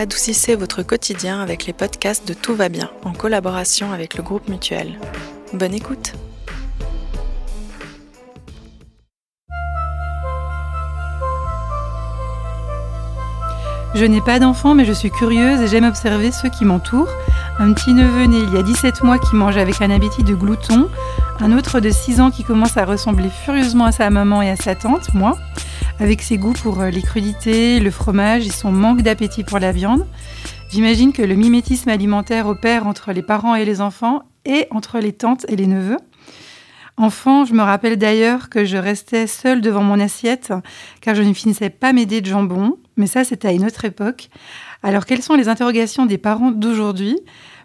adoucissez votre quotidien avec les podcasts de Tout va bien en collaboration avec le groupe Mutuel. Bonne écoute Je n'ai pas d'enfant, mais je suis curieuse et j'aime observer ceux qui m'entourent. Un petit neveu né il y a 17 mois qui mange avec un appétit de glouton, un autre de 6 ans qui commence à ressembler furieusement à sa maman et à sa tante, moi, avec ses goûts pour euh, les crudités, le fromage et son manque d'appétit pour la viande. J'imagine que le mimétisme alimentaire opère entre les parents et les enfants et entre les tantes et les neveux. Enfant, je me rappelle d'ailleurs que je restais seule devant mon assiette car je ne finissais pas m'aider de jambon, mais ça c'était à une autre époque. Alors quelles sont les interrogations des parents d'aujourd'hui?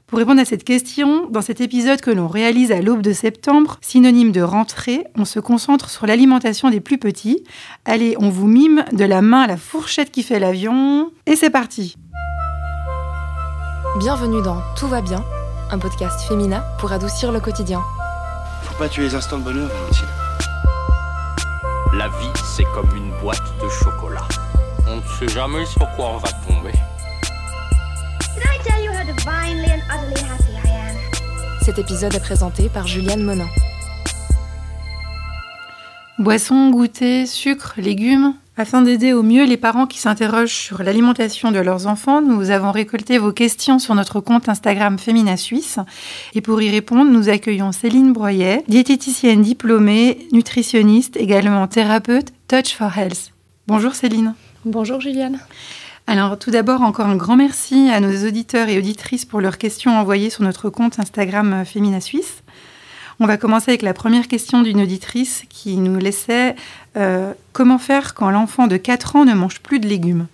Pour répondre à cette question, dans cet épisode que l'on réalise à l'aube de septembre, synonyme de rentrée, on se concentre sur l'alimentation des plus petits. Allez, on vous mime de la main à la fourchette qui fait l'avion, et c'est parti Bienvenue dans Tout va bien, un podcast féminin pour adoucir le quotidien. Faut pas tuer les instants de bonheur, Valentine. La vie, c'est comme une boîte de chocolat. On ne sait jamais sur quoi on va tomber. Cet épisode est présenté par Juliane Monin. Boissons, goûter, sucre, légumes. Afin d'aider au mieux les parents qui s'interrogent sur l'alimentation de leurs enfants, nous avons récolté vos questions sur notre compte Instagram Femina Suisse. Et pour y répondre, nous accueillons Céline Broyet, diététicienne diplômée, nutritionniste, également thérapeute Touch for Health. Bonjour Céline. Bonjour Juliane. Alors tout d'abord, encore un grand merci à nos auditeurs et auditrices pour leurs questions envoyées sur notre compte Instagram Femina Suisse. On va commencer avec la première question d'une auditrice qui nous laissait euh, comment faire quand l'enfant de 4 ans ne mange plus de légumes?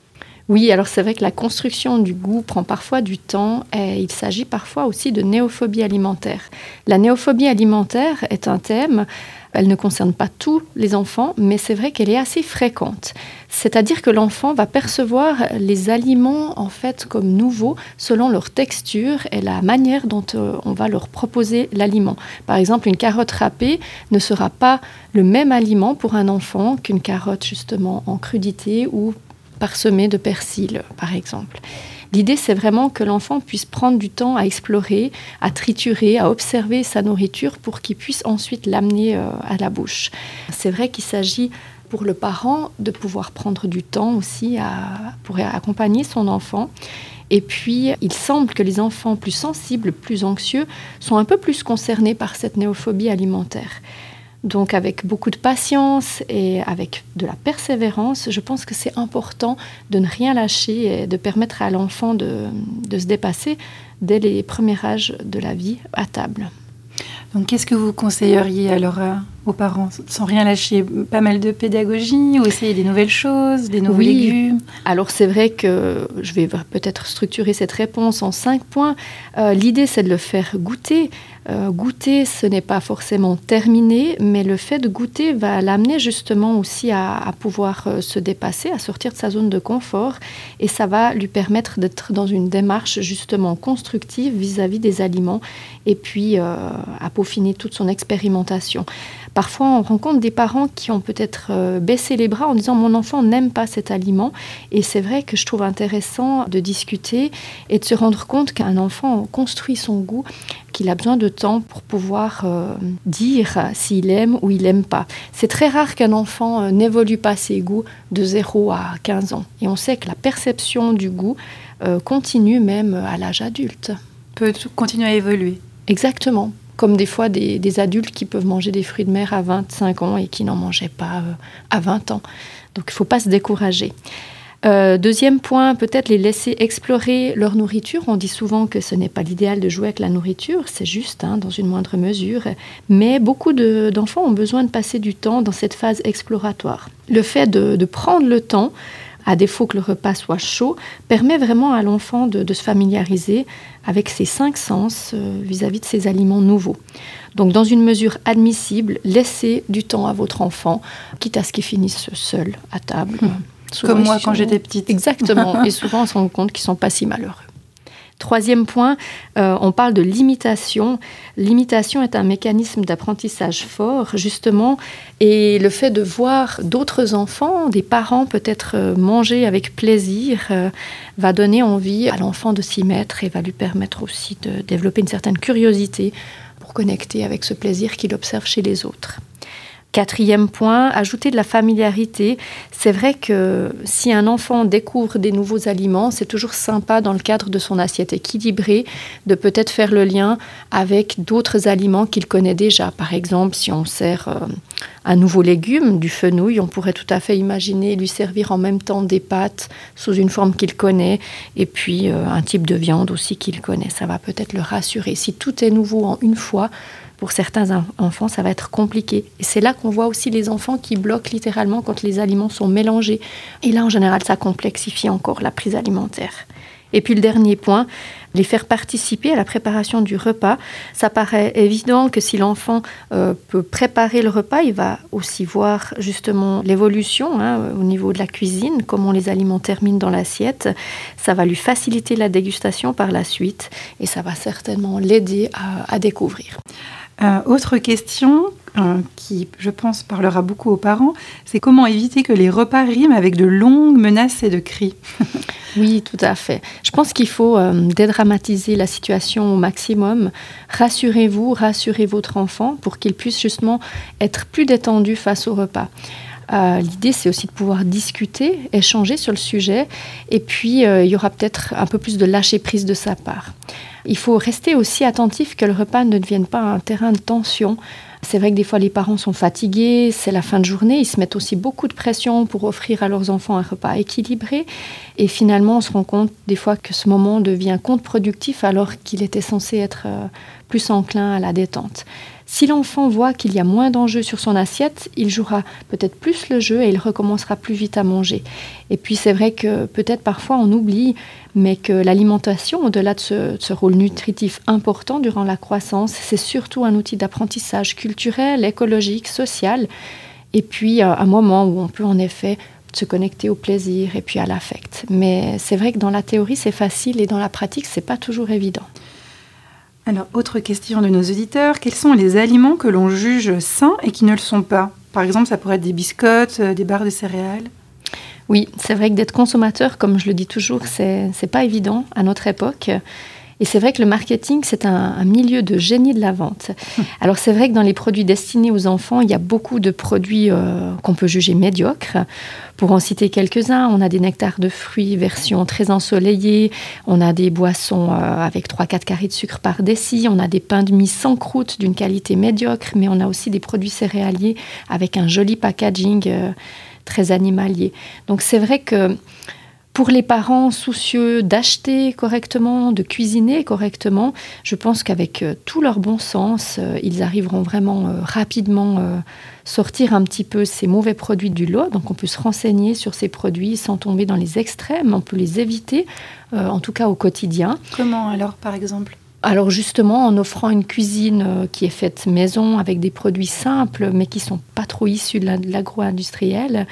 Oui, alors c'est vrai que la construction du goût prend parfois du temps et il s'agit parfois aussi de néophobie alimentaire. La néophobie alimentaire est un thème elle ne concerne pas tous les enfants, mais c'est vrai qu'elle est assez fréquente. C'est-à-dire que l'enfant va percevoir les aliments en fait comme nouveaux selon leur texture et la manière dont euh, on va leur proposer l'aliment. Par exemple, une carotte râpée ne sera pas le même aliment pour un enfant qu'une carotte justement en crudité ou parsemée de persil, par exemple. L'idée, c'est vraiment que l'enfant puisse prendre du temps à explorer, à triturer, à observer sa nourriture pour qu'il puisse ensuite l'amener euh, à la bouche. C'est vrai qu'il s'agit pour le parent de pouvoir prendre du temps aussi pour accompagner son enfant. Et puis, il semble que les enfants plus sensibles, plus anxieux, sont un peu plus concernés par cette néophobie alimentaire. Donc avec beaucoup de patience et avec de la persévérance, je pense que c'est important de ne rien lâcher et de permettre à l'enfant de, se dépasser dès les premiers âges de la vie à table. Donc qu'est-ce que vous conseilleriez alors euh, aux parents, sans rien lâcher, pas mal de pédagogie ou essayer des nouvelles choses, des nouveaux légumes Alors c'est vrai que je vais peut-être structurer cette réponse en cinq points. Euh, l'idée c'est de le faire goûter, euh, goûter, ce n'est pas forcément terminé, mais le fait de goûter va l'amener justement aussi à, pouvoir euh, se dépasser, à sortir de sa zone de confort, et ça va lui permettre d'être dans une démarche justement constructive vis-à-vis des aliments, et puis euh, à peaufiner toute son expérimentation. Parfois, on rencontre des parents qui ont peut-être baissé les bras en disant mon enfant n'aime pas cet aliment, et c'est vrai que je trouve intéressant de discuter et de se rendre compte qu'un enfant construit son goût qu'il a besoin de temps pour pouvoir euh, dire s'il aime ou il n'aime pas. C'est très rare qu'un enfant euh, n'évolue pas ses goûts de 0 à 15 ans. Et on sait que la perception du goût euh, continue même à l'âge adulte. Peut continuer à évoluer. Exactement. Comme des fois des, adultes qui peuvent manger des fruits de mer à 25 ans et qui n'en mangeaient pas à 20 ans. Donc il ne faut pas se décourager. Euh, deuxième point, peut-être les laisser explorer leur nourriture. On dit souvent que ce n'est pas l'idéal de jouer avec la nourriture, c'est juste hein, dans une moindre mesure. Mais beaucoup d'enfants ont besoin de passer du temps dans cette phase exploratoire. Le fait de, prendre le temps, à défaut que le repas soit chaud, permet vraiment à l'enfant de, se familiariser avec ses cinq sens euh, vis-à-vis de ces aliments nouveaux. Donc, dans une mesure admissible, laissez du temps à votre enfant, quitte à ce qu'il finisse seul à table. Comme moi quand j'étais petite. Exactement. et souvent, on se rend compte qu'ils sont pas si malheureux. Troisième point, euh, on parle de l'imitation. L'imitation est un mécanisme d'apprentissage fort, justement, et le fait de voir d'autres enfants, des parents peut-être euh, manger avec plaisir, euh, va donner envie à l'enfant de s'y mettre et va lui permettre aussi de développer une certaine curiosité pour connecter avec ce plaisir qu'il observe chez les autres. Quatrième point, ajouter de la familiarité. C'est vrai que si un enfant découvre des nouveaux aliments, c'est toujours sympa dans le cadre de son assiette équilibrée de peut-être faire le lien avec d'autres aliments qu'il connaît déjà. Par exemple, si on sert euh, un nouveau légume, du fenouil, on pourrait tout à fait imaginer lui servir en même temps des pâtes sous une forme qu'il connaît et puis euh, un type de viande aussi qu'il connaît. Ça va peut-être le rassurer. Si tout est nouveau en une fois, pour certains enfants, ça va être compliqué. C'est là qu'on voit aussi les enfants qui bloquent littéralement quand les aliments sont mélangés. Et là, en général, ça complexifie encore la prise alimentaire. Et puis le dernier point, les faire participer à la préparation du repas. Ça paraît évident que si l'enfant euh, peut préparer le repas, il va aussi voir justement l'évolution hein, au niveau de la cuisine, comment les aliments terminent dans l'assiette. Ça va lui faciliter la dégustation par la suite et ça va certainement l'aider à découvrir. Euh, autre question euh, qui, je pense, parlera beaucoup aux parents, c'est comment éviter que les repas riment avec de longues menaces et de cris. oui, tout à fait. Je pense qu'il faut euh, dédramatiser la situation au maximum. Rassurez-vous, rassurez votre enfant pour qu'il puisse justement être plus détendu face au repas. L'idée, c'est aussi de pouvoir discuter, échanger sur le sujet, et puis il y aura peut-être un peu plus de lâcher prise de sa part. Il faut rester aussi attentif que le repas ne devienne pas un terrain de tension. C'est vrai que des fois les parents sont fatigués, c'est la fin de journée, ils se mettent aussi beaucoup de pression pour offrir à leurs enfants un repas équilibré. Et finalement, on se rend compte des fois que ce moment devient contre-productif alors qu'il était censé être euh, plus enclin à la détente. Si l'enfant voit qu'il y a moins d'enjeux sur son assiette, il jouera peut-être plus le jeu et il recommencera plus vite à manger. Et puis c'est vrai que peut-être parfois on oublie, mais que l'alimentation, au-delà de ce, rôle nutritif important durant la croissance, c'est surtout un outil d'apprentissage culturel, écologique, social. Et puis euh, un moment où on peut en effet se connecter au plaisir et puis à l'affect. Mais c'est vrai que dans la théorie c'est facile et dans la pratique c'est pas toujours évident. Alors, autre question de nos auditeurs, quels sont les aliments que l'on juge sains et qui ne le sont pas? Par exemple, ça pourrait être des biscottes, euh, des barres de céréales. Oui, c'est vrai que d'être consommateur, comme je le dis toujours, c'est pas évident à notre époque. Et c'est vrai que le marketing, c'est un, milieu de génie de la vente. Alors c'est vrai que dans les produits destinés aux enfants, il y a beaucoup de produits euh, qu'on peut juger médiocres. Pour en citer quelques-uns, on a des nectars de fruits version très ensoleillée, on a des boissons euh, avec 3-4 carrés de sucre par déci, on a des pains de mie sans croûte d'une qualité médiocre, mais on a aussi des produits céréaliers avec un joli packaging euh, très animalier. Donc c'est vrai que pour les parents soucieux d'acheter correctement, de cuisiner correctement, je pense qu'avec euh, tout leur bon sens, euh, ils arriveront vraiment euh, rapidement sortir un petit peu ces mauvais produits du lot. Donc on peut se renseigner sur ces produits sans tomber dans les extrêmes, on peut les éviter, en tout cas au quotidien. Comment alors par exemple? Alors justement, en offrant une cuisine euh, qui est faite maison avec des produits simples, mais qui sont pas trop issus de l'agro-industriel.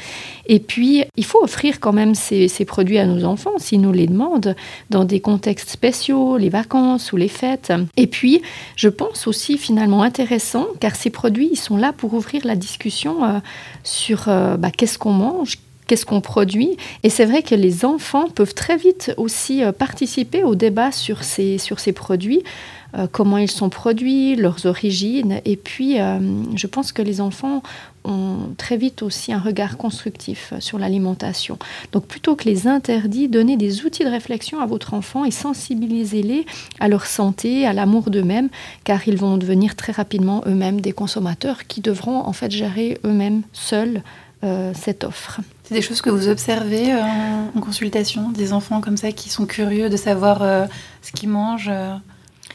Et puis, il faut offrir quand même ces, produits à nos enfants, s'ils nous les demandent, dans des contextes spéciaux, les vacances ou les fêtes. Et puis, je pense aussi finalement intéressant, car ces produits, ils sont là pour ouvrir la discussion euh, sur euh, bah, qu'est-ce qu'on mange, qu'est-ce qu'on produit. Et c'est vrai que les enfants peuvent très vite aussi euh, participer au débat sur ces, sur ces produits, euh, comment ils sont produits, leurs origines. Et puis, euh, je pense que les enfants ont très vite aussi un regard constructif sur l'alimentation. Donc, plutôt que les interdits, donnez des outils de réflexion à votre enfant et sensibilisez-les à leur santé, à l'amour d'eux-mêmes, car ils vont devenir très rapidement eux-mêmes des consommateurs qui devront en fait gérer eux-mêmes seuls cette offre. C'est des choses que vous observez euh, en consultation, des enfants comme ça qui sont curieux de savoir euh, ce qu'ils mangent euh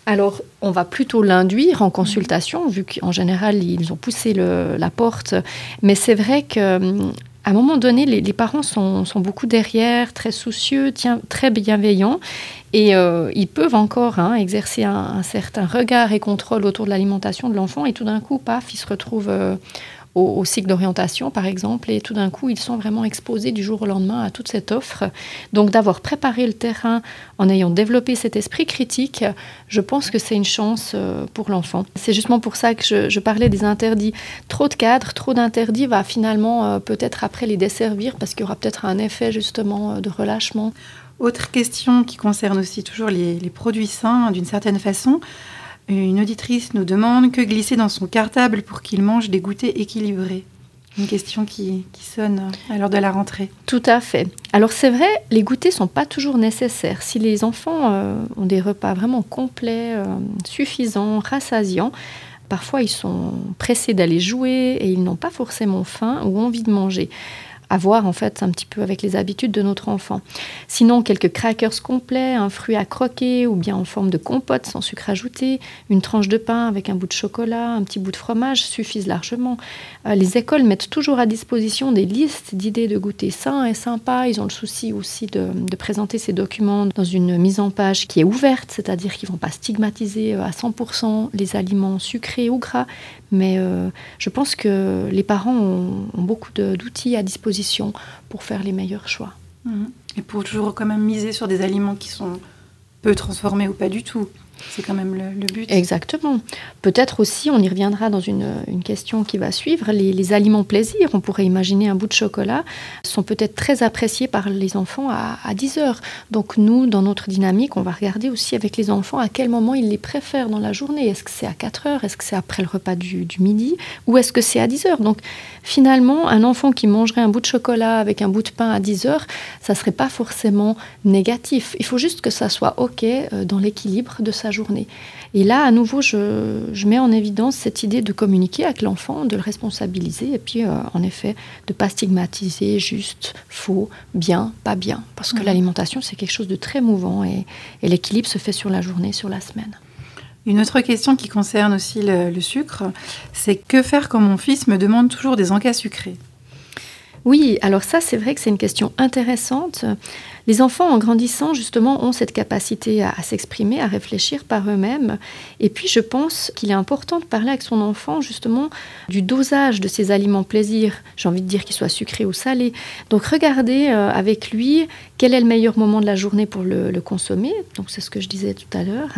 alors, on va plutôt l'induire en consultation, vu qu'en général, ils ont poussé la porte. Mais c'est vrai qu'à un moment donné, les, parents sont, beaucoup derrière, très soucieux, très bienveillants. Et ils peuvent encore hein, exercer un, un, certain regard et contrôle autour de l'alimentation de l'enfant. Et tout d'un coup, paf, ils se retrouvent au, cycle d'orientation, par exemple, et tout d'un coup, ils sont vraiment exposés du jour au lendemain à toute cette offre. Donc d'avoir préparé le terrain en ayant développé cet esprit critique, je pense que c'est une chance euh, pour l'enfant. C'est justement pour ça que je, parlais des interdits. Trop de cadres, trop d'interdits va finalement euh, peut-être après les desservir parce qu'il y aura peut-être un effet justement euh, de relâchement. Autre question qui concerne aussi toujours les, les produits sains d'une certaine façon. Une auditrice nous demande que glisser dans son cartable pour qu'il mange des goûters équilibrés. Une question qui, sonne à l'heure de la rentrée. Tout à fait. Alors c'est vrai, les goûters sont pas toujours nécessaires. Si les enfants euh, ont des repas vraiment complets, euh, suffisants, rassasiants, parfois ils sont pressés d'aller jouer et ils n'ont pas forcément faim ou envie de manger à voir en fait un petit peu avec les habitudes de notre enfant. Sinon, quelques crackers complets, un fruit à croquer ou bien en forme de compote sans sucre ajouté, une tranche de pain avec un bout de chocolat, un petit bout de fromage suffisent largement. Euh, les écoles mettent toujours à disposition des listes d'idées de goûter sains et sympas. Ils ont le souci aussi de, présenter ces documents dans une mise en page qui est ouverte, c'est-à-dire qu'ils ne vont pas stigmatiser euh, à 100% les aliments sucrés ou gras, mais euh, je pense que les parents ont, beaucoup d'outils à disposition pour faire les meilleurs choix. Mhm. Et pour toujours quand même miser sur des aliments qui sont peu transformés ou pas du tout. C'est quand même le, but. Exactement. Peut-être aussi, on y reviendra dans une, question qui va suivre, les, aliments plaisir. On pourrait imaginer un bout de chocolat sont peut-être très appréciés par les enfants à, 10 heures. Donc nous, dans notre dynamique, on va regarder aussi avec les enfants à quel moment ils les préfèrent dans la journée. Est-ce que c'est à 4 heures? Est-ce que c'est après le repas du, du midi? Ou est-ce que c'est à 10 heures? Donc finalement, un enfant qui mangerait un bout de chocolat avec un bout de pain à 10 heures, ça serait pas forcément négatif. Il faut juste que ça soit OK euh, dans l'équilibre de sa journée. Et là, à nouveau, je, mets en évidence cette idée de communiquer avec l'enfant, de le responsabiliser, et puis, euh, en effet, de pas stigmatiser juste, faux, bien, pas bien. Parce que mmh. l'alimentation, c'est quelque chose de très mouvant, et, l'équilibre se fait sur la journée, sur la semaine. Une autre question qui concerne aussi le sucre, c'est que faire quand mon fils me demande toujours des encas sucrés oui, alors ça, c'est vrai que c'est une question intéressante. Les enfants, en grandissant, justement, ont cette capacité à, s'exprimer, à réfléchir par eux-mêmes. Et puis, je pense qu'il est important de parler avec son enfant, justement, du dosage de ces aliments plaisir. J'ai envie de dire qu'ils soient sucrés ou salés. Donc, regardez euh, avec lui quel est le meilleur moment de la journée pour le, le consommer. Donc, c'est ce que je disais tout à l'heure.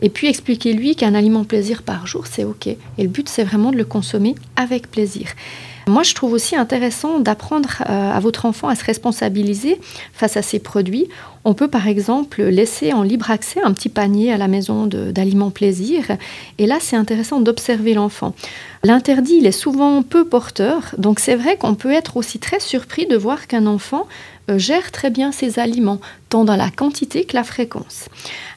Et puis, expliquez-lui qu'un aliment plaisir par jour, c'est OK. Et le but, c'est vraiment de le consommer avec plaisir. Moi, je trouve aussi intéressant d'apprendre euh, à votre enfant à se responsabiliser face à ces produits. On peut par exemple laisser en libre accès un petit panier à la maison d'aliments plaisir. Et là, c'est intéressant d'observer l'enfant. L'interdit, il est souvent peu porteur. Donc c'est vrai qu'on peut être aussi très surpris de voir qu'un enfant euh, gère très bien ses aliments, tant dans la quantité que la fréquence.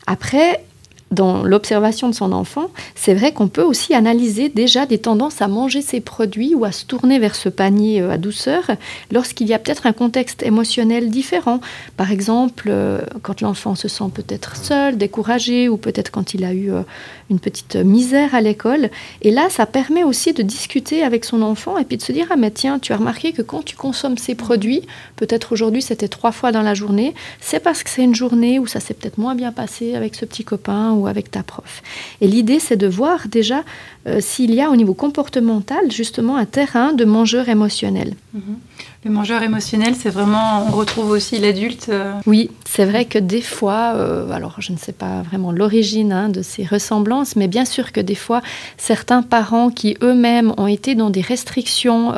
Après, dans l'observation de son enfant, c'est vrai qu'on peut aussi analyser déjà des tendances à manger ces produits ou à se tourner vers ce panier euh, à douceur lorsqu'il y a peut-être un contexte émotionnel différent. Par exemple, euh, quand l'enfant se sent peut-être seul, découragé ou peut-être quand il a eu euh, une petite misère à l'école. Et là, ça permet aussi de discuter avec son enfant et puis de se dire, ah mais tiens, tu as remarqué que quand tu consommes ces produits, peut-être aujourd'hui c'était trois fois dans la journée, c'est parce que c'est une journée où ça s'est peut-être moins bien passé avec ce petit copain ou avec ta prof. Et l'idée, c'est de voir déjà euh, s'il y a au niveau comportemental justement un terrain de mangeur émotionnel. Mhm. Le mangeur émotionnel, c'est vraiment, on retrouve aussi l'adulte. Euh. Oui, c'est vrai que des fois, euh, alors je ne sais pas vraiment l'origine hein, de ces ressemblances, mais bien sûr que des fois, certains parents qui eux-mêmes ont été dans des restrictions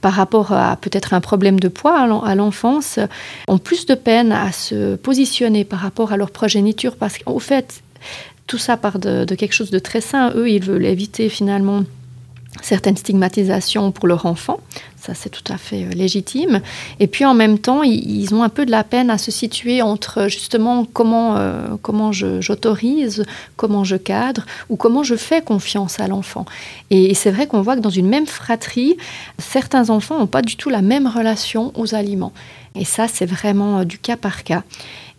par rapport à peut-être un problème de poids à l'enfance, ont plus de peine à se positionner par rapport à leur progéniture parce qu'au fait, tout ça part de, quelque chose de très sain. Eux, ils veulent éviter finalement certaines stigmatisations pour leur enfant. Ça, c'est tout à fait euh, légitime. Et puis, en même temps, ils, ont un peu de la peine à se situer entre justement comment, euh, comment j'autorise, comment je cadre ou comment je fais confiance à l'enfant. Et, c'est vrai qu'on voit que dans une même fratrie, certains enfants n'ont pas du tout la même relation aux aliments. Et ça, c'est vraiment euh, du cas par cas.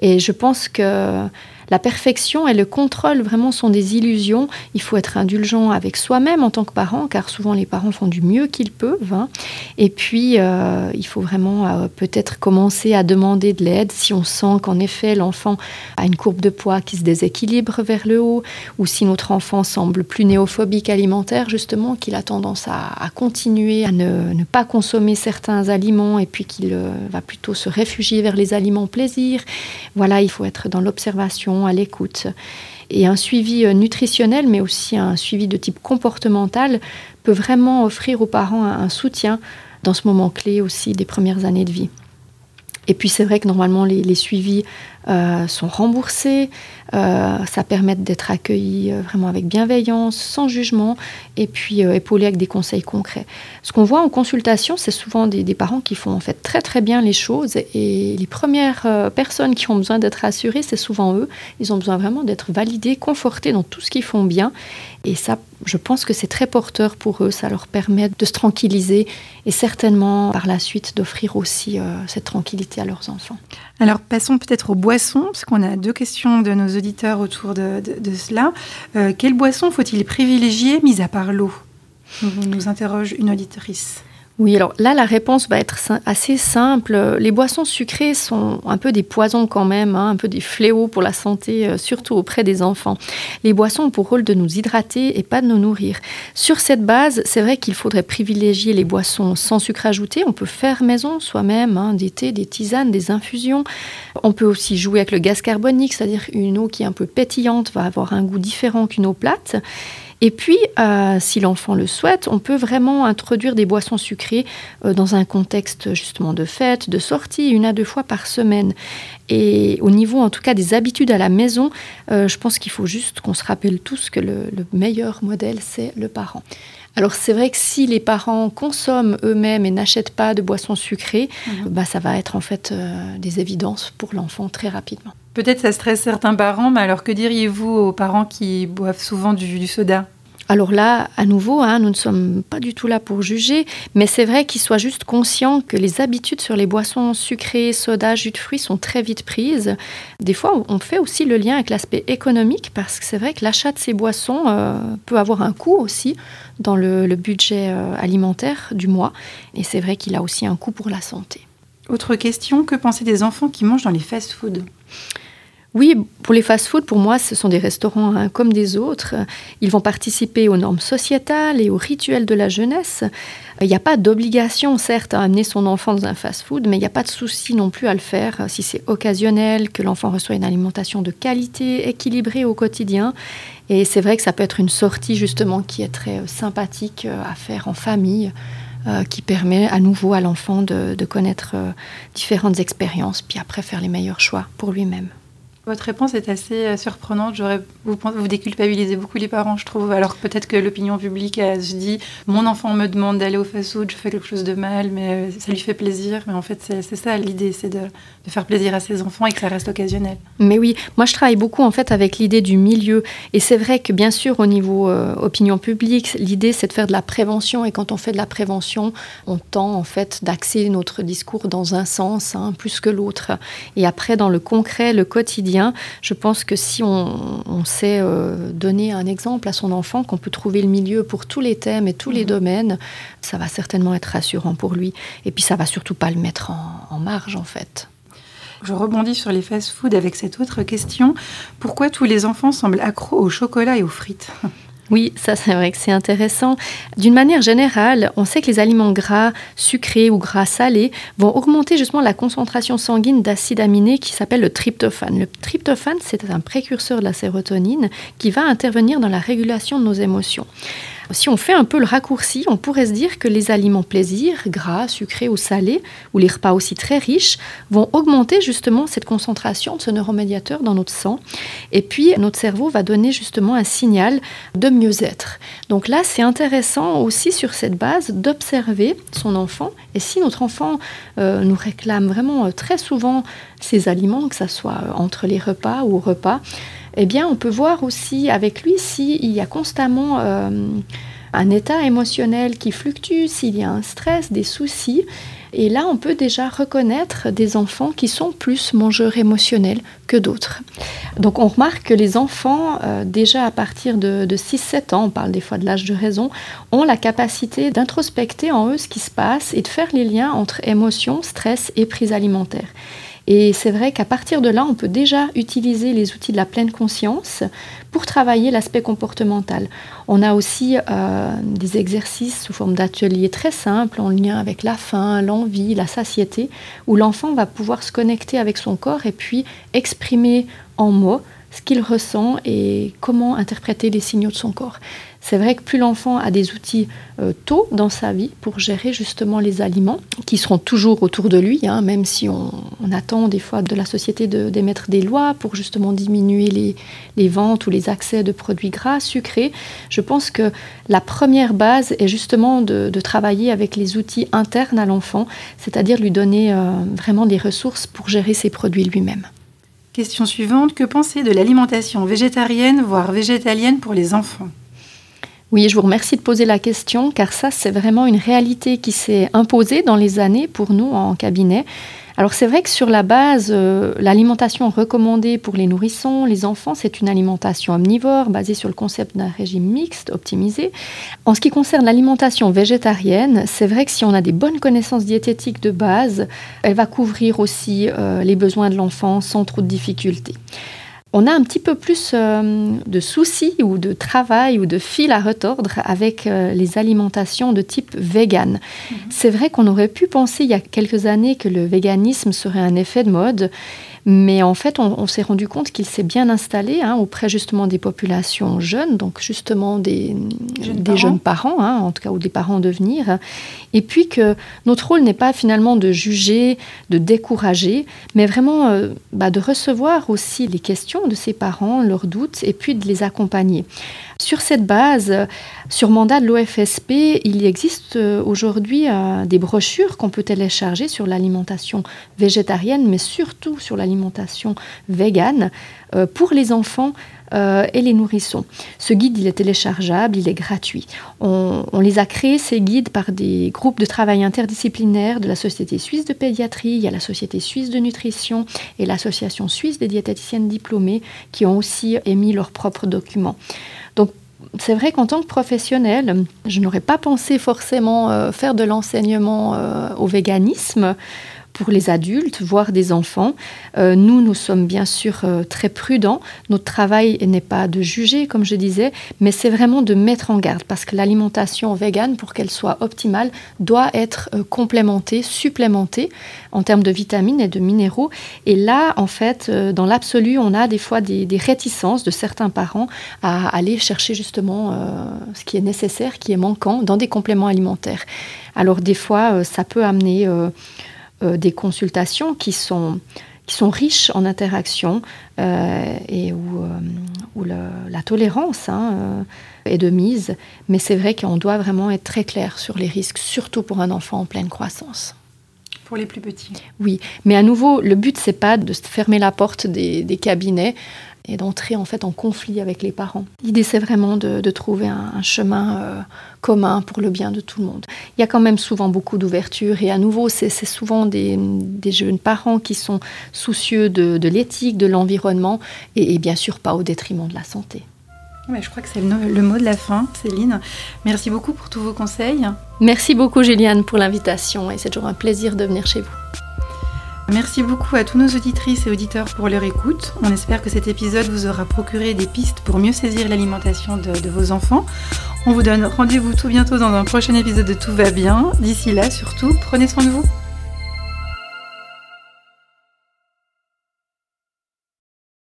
Et je pense que La perfection et le contrôle vraiment sont des illusions. Il faut être indulgent avec soi-même en tant que parent, car souvent les parents font du mieux qu'ils peuvent. Hein. Et puis, euh, il faut vraiment euh, peut-être commencer à demander de l'aide si on sent qu'en effet l'enfant a une courbe de poids qui se déséquilibre vers le haut, ou si notre enfant semble plus néophobique alimentaire, justement, qu'il a tendance à, continuer à ne, pas consommer certains aliments et puis qu'il euh, va plutôt se réfugier vers les aliments plaisir. Voilà, il faut être dans l'observation, à l'écoute. Et un suivi euh, nutritionnel, mais aussi un suivi de type comportemental, peut vraiment offrir aux parents un soutien dans ce moment clé aussi des premières années de vie. Et puis c'est vrai que normalement les, suivis euh, sont remboursés, euh, ça permet d'être accueilli euh, vraiment avec bienveillance, sans jugement, et puis épaulé avec des conseils concrets. Ce qu'on voit en consultation, c'est souvent des, parents qui font en fait très très bien les choses, et les premières personnes qui ont besoin d'être rassurées, c'est souvent eux. Ils ont besoin vraiment d'être validés, confortés dans tout ce qu'ils font bien, et ça, je pense que c'est très porteur pour eux. Ça leur permet de se tranquilliser et certainement par la suite d'offrir aussi cette tranquillité à leurs enfants. Alors passons peut-être aux boissons, parce qu'on a deux questions de nos auditeurs autour de, cela. Euh, quelle boisson faut-il privilégier, mis à part l'eau? Nous interroge une auditrice. Oui, alors là, la réponse va être assez simple. Les boissons sucrées sont un peu des poisons quand même, hein, un peu des fléaux pour la santé, euh, surtout auprès des enfants. Les boissons ont pour rôle de nous hydrater et pas de nous nourrir. Sur cette base, c'est vrai qu'il faudrait privilégier les boissons sans sucre ajouté. On peut faire maison soi-même, hein, des thés, des tisanes, des infusions. On peut aussi jouer avec le gaz carbonique, c'est-à-dire une eau qui est un peu pétillante va avoir un goût différent qu'une eau plate. Et puis, euh, si l'enfant le souhaite, on peut vraiment introduire des boissons sucrées euh, dans un contexte justement de fête, de sortie, une à deux fois par semaine. Et au niveau en tout cas des habitudes à la maison, euh, je pense qu'il faut juste qu'on se rappelle tous que le, meilleur modèle, c'est le parent. Alors c'est vrai que si les parents consomment eux-mêmes et n'achètent pas de boissons sucrées, mhm. bah, ça va être en fait des évidences pour l'enfant très rapidement. Peut-être ça stresse certains parents, mais alors que diriez-vous aux parents qui boivent souvent du, soda? Alors là, à nouveau, hein, nous ne sommes pas du tout là pour juger, mais c'est vrai qu'ils soient juste conscients que les habitudes sur les boissons sucrées, soda, jus de fruits sont très vite prises. Des fois, on fait aussi le lien avec l'aspect économique, parce que c'est vrai que l'achat de ces boissons euh, peut avoir un coût aussi dans le, budget euh, alimentaire du mois, et c'est vrai qu'il a aussi un coût pour la santé. Autre question, que penser des enfants qui mangent dans les fast-foods? Oui, pour les fast-foods, pour moi, ce sont des restaurants hein, comme des autres. Ils vont participer aux normes sociétales et aux rituels de la jeunesse. Il n'y a pas d'obligation, certes, à amener son enfant dans un fast-food, mais il n'y a pas de souci non plus à le faire si c'est occasionnel, que l'enfant reçoit une alimentation de qualité, équilibrée au quotidien. Et c'est vrai que ça peut être une sortie justement qui est très euh, sympathique euh, à faire en famille. Euh, qui permet à nouveau à l'enfant de, connaître différentes expériences, puis après faire les meilleurs choix pour lui-même. Votre réponse est assez euh, surprenante. Vous, vous déculpabilisez beaucoup les parents, je trouve. Alors peut-être que l'opinion publique se dit mon enfant me demande d'aller au fast-food, je fais quelque chose de mal, mais euh, ça lui fait plaisir. Mais en fait, c'est, ça l'idée, c'est de, faire plaisir à ses enfants et que ça reste occasionnel. Mais oui, moi je travaille beaucoup en fait avec l'idée du milieu. Et c'est vrai que bien sûr, au niveau euh, opinion publique, l'idée c'est de faire de la prévention. Et quand on fait de la prévention, on tend en fait d'axer notre discours dans un sens hein, plus que l'autre. Et après, dans le concret, le quotidien, je pense que si on, sait euh, donner un exemple à son enfant, qu'on peut trouver le milieu pour tous les thèmes et tous les mhm. domaines, ça va certainement être rassurant pour lui. Et puis ça va surtout pas le mettre en, marge en fait. Je rebondis sur les fast-foods avec cette autre question. Pourquoi tous les enfants semblent accros au chocolat et aux frites? Oui, ça c'est vrai que c'est intéressant. D'une manière générale, on sait que les aliments gras, sucrés ou gras salés vont augmenter justement la concentration sanguine d'acide aminé qui s'appelle le tryptophane. Le tryptophane, c'est un précurseur de la sérotonine qui va intervenir dans la régulation de nos émotions. Si on fait un peu le raccourci, on pourrait se dire que les aliments plaisir, gras, sucrés ou salés, ou les repas aussi très riches, vont augmenter justement cette concentration de ce neuromédiateur dans notre sang. Et puis, notre cerveau va donner justement un signal de mieux-être. Donc là, c'est intéressant aussi sur cette base d'observer son enfant. Et si notre enfant euh, nous réclame vraiment euh, très souvent ces aliments, que ce soit euh, entre les repas ou au repas, eh bien, on peut voir aussi avec lui s'il y a constamment euh, un état émotionnel qui fluctue, s'il y a un stress, des soucis. Et là, on peut déjà reconnaître des enfants qui sont plus mangeurs émotionnels que d'autres. Donc on remarque que les enfants, euh, déjà à partir de, de 6-7 ans, on parle des fois de l'âge de raison, ont la capacité d'introspecter en eux ce qui se passe et de faire les liens entre émotion, stress et prise alimentaire. Et c'est vrai qu'à partir de là, on peut déjà utiliser les outils de la pleine conscience pour travailler l'aspect comportemental. On a aussi euh, des exercices sous forme d'ateliers très simples en lien avec la faim, l'envie, la satiété, où l'enfant va pouvoir se connecter avec son corps et puis exprimer en mots ce qu'il ressent et comment interpréter les signaux de son corps. C'est vrai que plus l'enfant a des outils euh, tôt dans sa vie pour gérer justement les aliments, qui seront toujours autour de lui, hein, même si on, attend des fois de la société d'émettre des lois pour justement diminuer les, ventes ou les accès de produits gras, sucrés, je pense que la première base est justement de, travailler avec les outils internes à l'enfant, c'est-à-dire lui donner euh, vraiment des ressources pour gérer ses produits lui-même. Question suivante, que penser de l'alimentation végétarienne, voire végétalienne pour les enfants? Oui, je vous remercie de poser la question, car ça, c'est vraiment une réalité qui s'est imposée dans les années pour nous en cabinet. Alors c'est vrai que sur la base, euh, l'alimentation recommandée pour les nourrissons, les enfants, c'est une alimentation omnivore basée sur le concept d'un régime mixte optimisé. En ce qui concerne l'alimentation végétarienne, c'est vrai que si on a des bonnes connaissances diététiques de base, elle va couvrir aussi euh, les besoins de l'enfant sans trop de difficultés on a un petit peu plus euh, de soucis ou de travail ou de fil à retordre avec euh, les alimentations de type vegan. Mhm. C'est vrai qu'on aurait pu penser il y a quelques années que le véganisme serait un effet de mode mais en fait, on, s'est rendu compte qu'il s'est bien installé hein, auprès justement des populations jeunes, donc justement des jeunes des parents, jeunes parents hein, en tout cas, ou des parents en devenir. Et puis que notre rôle n'est pas finalement de juger, de décourager, mais vraiment euh, bah, de recevoir aussi les questions de ces parents, leurs doutes, et puis de les accompagner. Sur cette base, sur mandat de l'OFSP, il existe euh, aujourd'hui euh, des brochures qu'on peut télécharger sur l'alimentation végétarienne, mais surtout sur l'alimentation végane pour les enfants et les nourrissons. Ce guide, il est téléchargeable, il est gratuit. On, on, les a créés, ces guides, par des groupes de travail interdisciplinaires de la Société suisse de pédiatrie, il y a la Société suisse de nutrition et l'Association suisse des diététiciennes diplômées qui ont aussi émis leurs propres documents. Donc c'est vrai qu'en tant que professionnel, je n'aurais pas pensé forcément euh, faire de l'enseignement euh, au véganisme pour les adultes, voire des enfants. Euh, nous, nous sommes bien sûr euh, très prudents. Notre travail n'est pas de juger, comme je disais, mais c'est vraiment de mettre en garde parce que l'alimentation végane, pour qu'elle soit optimale, doit être euh, complémentée, supplémentée en termes de vitamines et de minéraux. Et là, en fait, dans l'absolu, on a des fois des, réticences de certains parents à aller chercher justement ce qui est nécessaire, qui est manquant dans des compléments alimentaires. Alors des fois, ça peut amener euh, des consultations qui sont, qui sont riches en interaction euh, et où, euh, où la tolérance hein, est de mise. Mais c'est vrai qu'on doit vraiment être très clair sur les risques, surtout pour un enfant en pleine croissance. Pour les plus petits. Oui, mais à nouveau, le but, c'est pas de fermer la porte des, des cabinets et d'entrer en fait en conflit avec les parents. L'idée c'est vraiment de, trouver un, chemin euh, commun pour le bien de tout le monde. Il y a quand même souvent beaucoup d'ouverture et à nouveau c'est souvent des, jeunes parents qui sont soucieux de, l'éthique, de l'environnement et, bien sûr pas au détriment de la santé. je crois que c'est le, le, mot de la fin, Céline. Merci beaucoup pour tous vos conseils. Merci beaucoup, Juliane, pour l'invitation et c'est toujours un plaisir de venir chez vous. Merci beaucoup à tous nos auditrices et auditeurs pour leur écoute. On espère que cet épisode vous aura procuré des pistes pour mieux saisir l'alimentation de, vos enfants. On vous donne rendez-vous tout bientôt dans un prochain épisode de Tout va bien. D'ici là, surtout, prenez soin de vous.